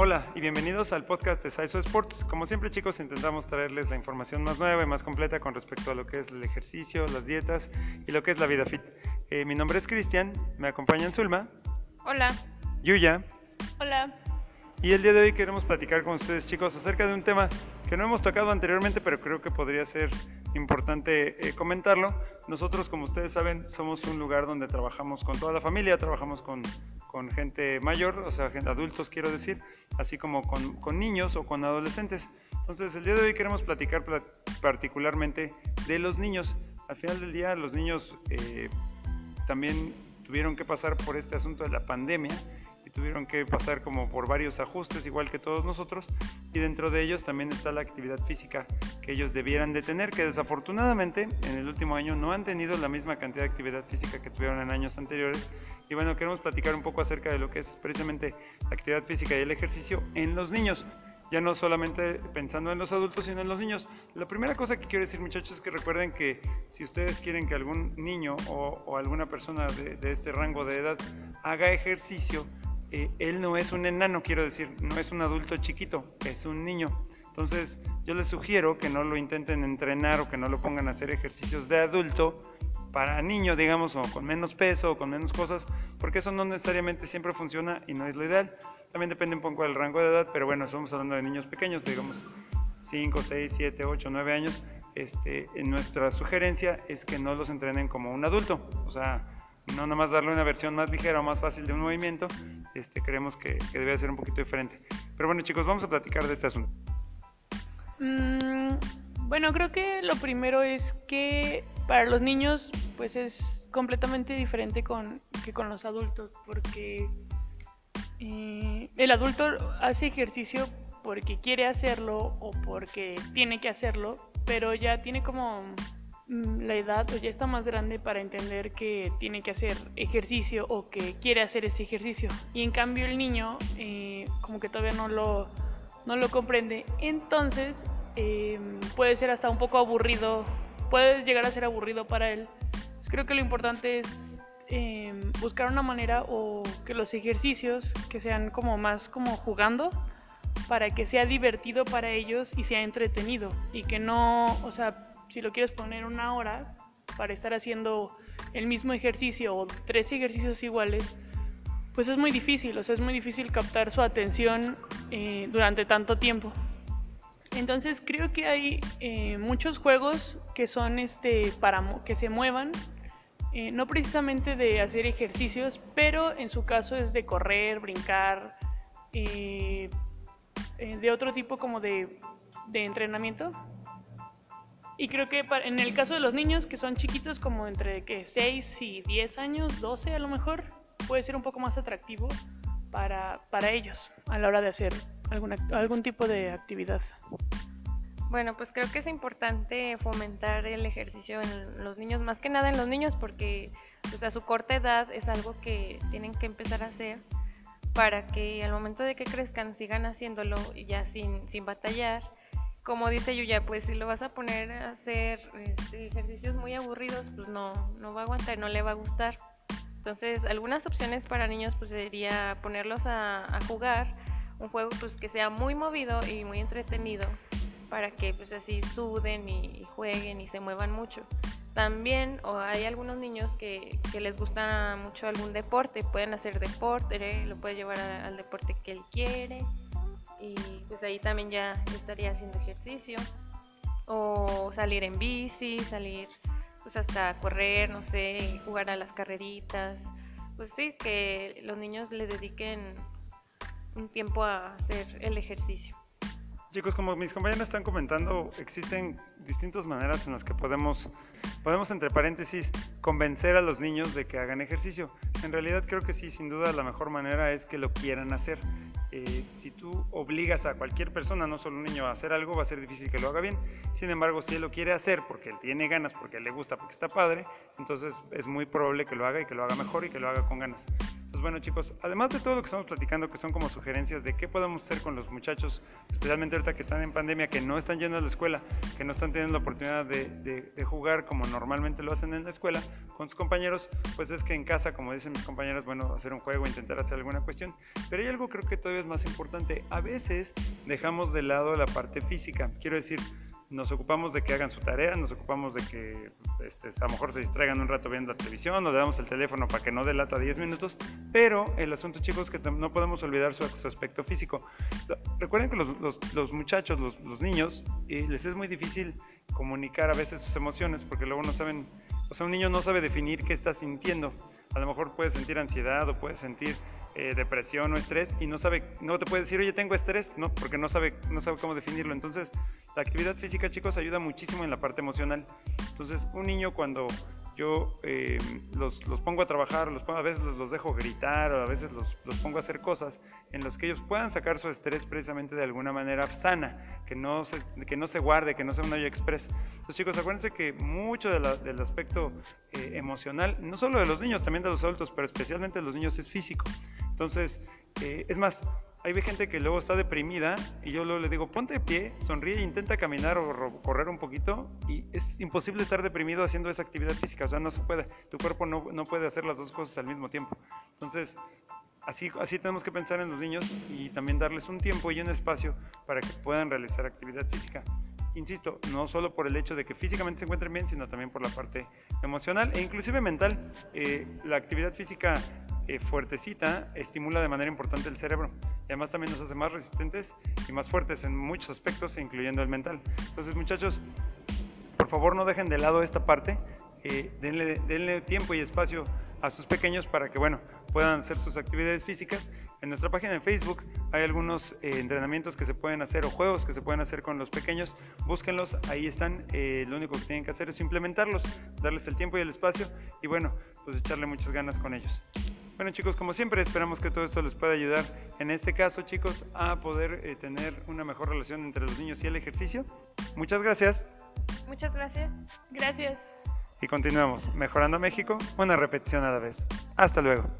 Hola y bienvenidos al podcast de Saiso Sports. Como siempre chicos intentamos traerles la información más nueva y más completa con respecto a lo que es el ejercicio, las dietas y lo que es la vida fit. Eh, mi nombre es Cristian, me acompañan Zulma. Hola. Yuya. Hola. Y el día de hoy queremos platicar con ustedes chicos acerca de un tema que no hemos tocado anteriormente pero creo que podría ser importante eh, comentarlo. Nosotros como ustedes saben somos un lugar donde trabajamos con toda la familia, trabajamos con con gente mayor, o sea, gente, adultos quiero decir, así como con, niños o con adolescentes. Entonces, el día de hoy queremos platicar particularmente de los niños. Al final del día, los niños eh, también tuvieron que pasar por este asunto de la pandemia y tuvieron que pasar como por varios ajustes, igual que todos nosotros, y dentro de ellos también está la actividad física que ellos debieran de tener, que desafortunadamente en el último año no han tenido la misma cantidad de actividad física que tuvieron en años anteriores y bueno, queremos platicar un poco acerca de lo que es precisamente la actividad física y el ejercicio en los niños. Ya no solamente pensando en los adultos, sino en los niños. La primera cosa que quiero decir, muchachos, es que recuerden que si ustedes quieren que algún niño o, alguna persona de, este rango de edad haga ejercicio, eh, él no es un enano, quiero decir, no es un adulto chiquito, es un niño. Entonces, yo les sugiero que no lo intenten entrenar o que no lo pongan a hacer ejercicios de adulto para niños, digamos, o con menos peso o con menos cosas, porque eso no necesariamente siempre funciona y no es lo ideal. También depende un poco del rango de edad, pero bueno, estamos hablando de niños pequeños, digamos 5, 6, 7, 8, 9 años. Este, nuestra sugerencia es que no los entrenen como un adulto, o sea, no nada más darle una versión más ligera o más fácil de un movimiento, este, creemos que, que debe ser un poquito diferente. Pero bueno chicos, vamos a platicar de este asunto. Mm, bueno, creo que lo primero es que para los niños pues es completamente diferente con, que con los adultos porque eh, el adulto hace ejercicio porque quiere hacerlo o porque tiene que hacerlo, pero ya tiene como la edad o ya está más grande para entender que tiene que hacer ejercicio o que quiere hacer ese ejercicio. Y en cambio el niño eh, como que todavía no lo, no lo comprende. Entonces Em, puede ser hasta un poco aburrido, puede llegar a ser aburrido para él. Pues creo que lo importante es em, buscar una manera o que los ejercicios que sean como más como jugando para que sea divertido para ellos y sea entretenido y que no, o sea, si lo quieres poner una hora para estar haciendo el mismo ejercicio o tres ejercicios iguales, pues es muy difícil, o sea, es muy difícil captar su atención eh, durante tanto tiempo. Entonces creo que hay eh, muchos juegos que son este para que se muevan, eh, no precisamente de hacer ejercicios, pero en su caso es de correr, brincar, de otro tipo como de, de entrenamiento. Y creo que en el caso de los niños que son chiquitos, como entre que 6 y 10 años, 12 a lo mejor, puede ser un poco más atractivo para, para ellos a la hora de hacer algún tipo de actividad. Bueno, pues creo que es importante fomentar el ejercicio en los niños, más que nada en los niños, porque pues, a su corta edad es algo que tienen que empezar a hacer para que al momento de que crezcan sigan haciéndolo ya sin, sin batallar. Como dice Yuya, pues si lo vas a poner a hacer este, ejercicios muy aburridos, pues no, no va a aguantar, no le va a gustar. Entonces, algunas opciones para niños pues sería ponerlos a, jugar un juego pues que sea muy movido y muy entretenido para que pues así suden y, jueguen y se muevan mucho. También o hay algunos niños que, les gusta mucho algún deporte, pueden hacer deporte, lo puede llevar al deporte que él quiere y pues ahí también ya estaría haciendo ejercicio o salir en bici, salir pues hasta correr, no sé, jugar a las carreritas, pues sí, que los niños le dediquen un tiempo a hacer el ejercicio. Chicos, como mis compañeros están comentando, existen distintas maneras en las que podemos, podemos, entre paréntesis, convencer a los niños de que hagan ejercicio. En realidad creo que sí, sin duda la mejor manera es que lo quieran hacer. Eh, si tú obligas a cualquier persona, no solo un niño, a hacer algo, va a ser difícil que lo haga bien. Sin embargo, si él lo quiere hacer porque él tiene ganas, porque le gusta, porque está padre, entonces es muy probable que lo haga y que lo haga mejor y que lo haga con ganas Entonces, bueno chicos, además de todo lo que estamos platicando, que son como sugerencias de qué podemos hacer con los muchachos, especialmente ahorita que están en pandemia, que no están yendo a la escuela, que no están teniendo la oportunidad de, jugar como normalmente lo hacen en la escuela con sus compañeros, pues es que en casa, como dicen mis compañeros, bueno, hacer un juego, intentar hacer alguna cuestión. Pero hay algo creo que todavía es más importante. A veces dejamos de lado la parte física. Quiero decir, nos ocupamos de que hagan su tarea, nos ocupamos de que este, a lo mejor se distraigan un rato viendo la televisión o le damos el teléfono para que no delata 10 minutos, pero el asunto chicos es que no podemos olvidar su, aspecto físico. Recuerden que los, muchachos, los, niños, eh, les es muy difícil comunicar a veces sus emociones porque luego no saben, o sea, un niño no sabe definir qué está sintiendo. A lo mejor puede sentir ansiedad o puede sentir eh, depresión o estrés y no sabe, no te puede decir, oye, tengo estrés, no, porque no sabe, no sabe cómo definirlo. Entonces, la actividad física, chicos, ayuda muchísimo en la parte emocional. Entonces, un niño cuando yo eh, los, pongo a trabajar, los a veces los, dejo gritar a veces los, pongo a hacer cosas en las que ellos puedan sacar su estrés precisamente de alguna manera sana, que no se, que no se guarde, que no sea un hoyo express. Entonces chicos, acuérdense que mucho del aspecto eh, emocional, no solo de los niños, también de los adultos, pero especialmente de los niños es físico. Entonces, eh, es más, hay gente que luego está deprimida y yo luego le digo, ponte de pie, sonríe intenta caminar o correr un poquito y es imposible estar deprimido haciendo esa actividad física, o sea, no se puede, tu cuerpo no, no puede hacer las dos cosas al mismo tiempo. Entonces, así, así tenemos que pensar en los niños y también darles un tiempo y un espacio para que puedan realizar actividad física. Insisto, no solo por el hecho de que físicamente se encuentren bien, sino también por la parte emocional e inclusive mental. Eh, la actividad física eh, fuertecita estimula de manera importante el cerebro y además también nos hace más resistentes y más fuertes en muchos aspectos, incluyendo el mental. Entonces, muchachos, por favor no dejen de lado esta parte, eh, denle, tiempo y espacio a sus pequeños para que bueno puedan hacer sus actividades físicas. En nuestra página de Facebook hay algunos eh, entrenamientos que se pueden hacer o juegos que se pueden hacer con los pequeños. Búsquenlos, ahí están. lo único que tienen que hacer es implementarlos, darles el tiempo y el espacio y bueno, pues echarle muchas ganas con ellos. Bueno chicos, como siempre esperamos que todo esto les pueda ayudar, en este caso chicos, a poder eh, tener una mejor relación entre los niños y el ejercicio. Muchas gracias. Muchas gracias. Gracias. Y continuamos, mejorando México, una repetición a la vez. Hasta luego.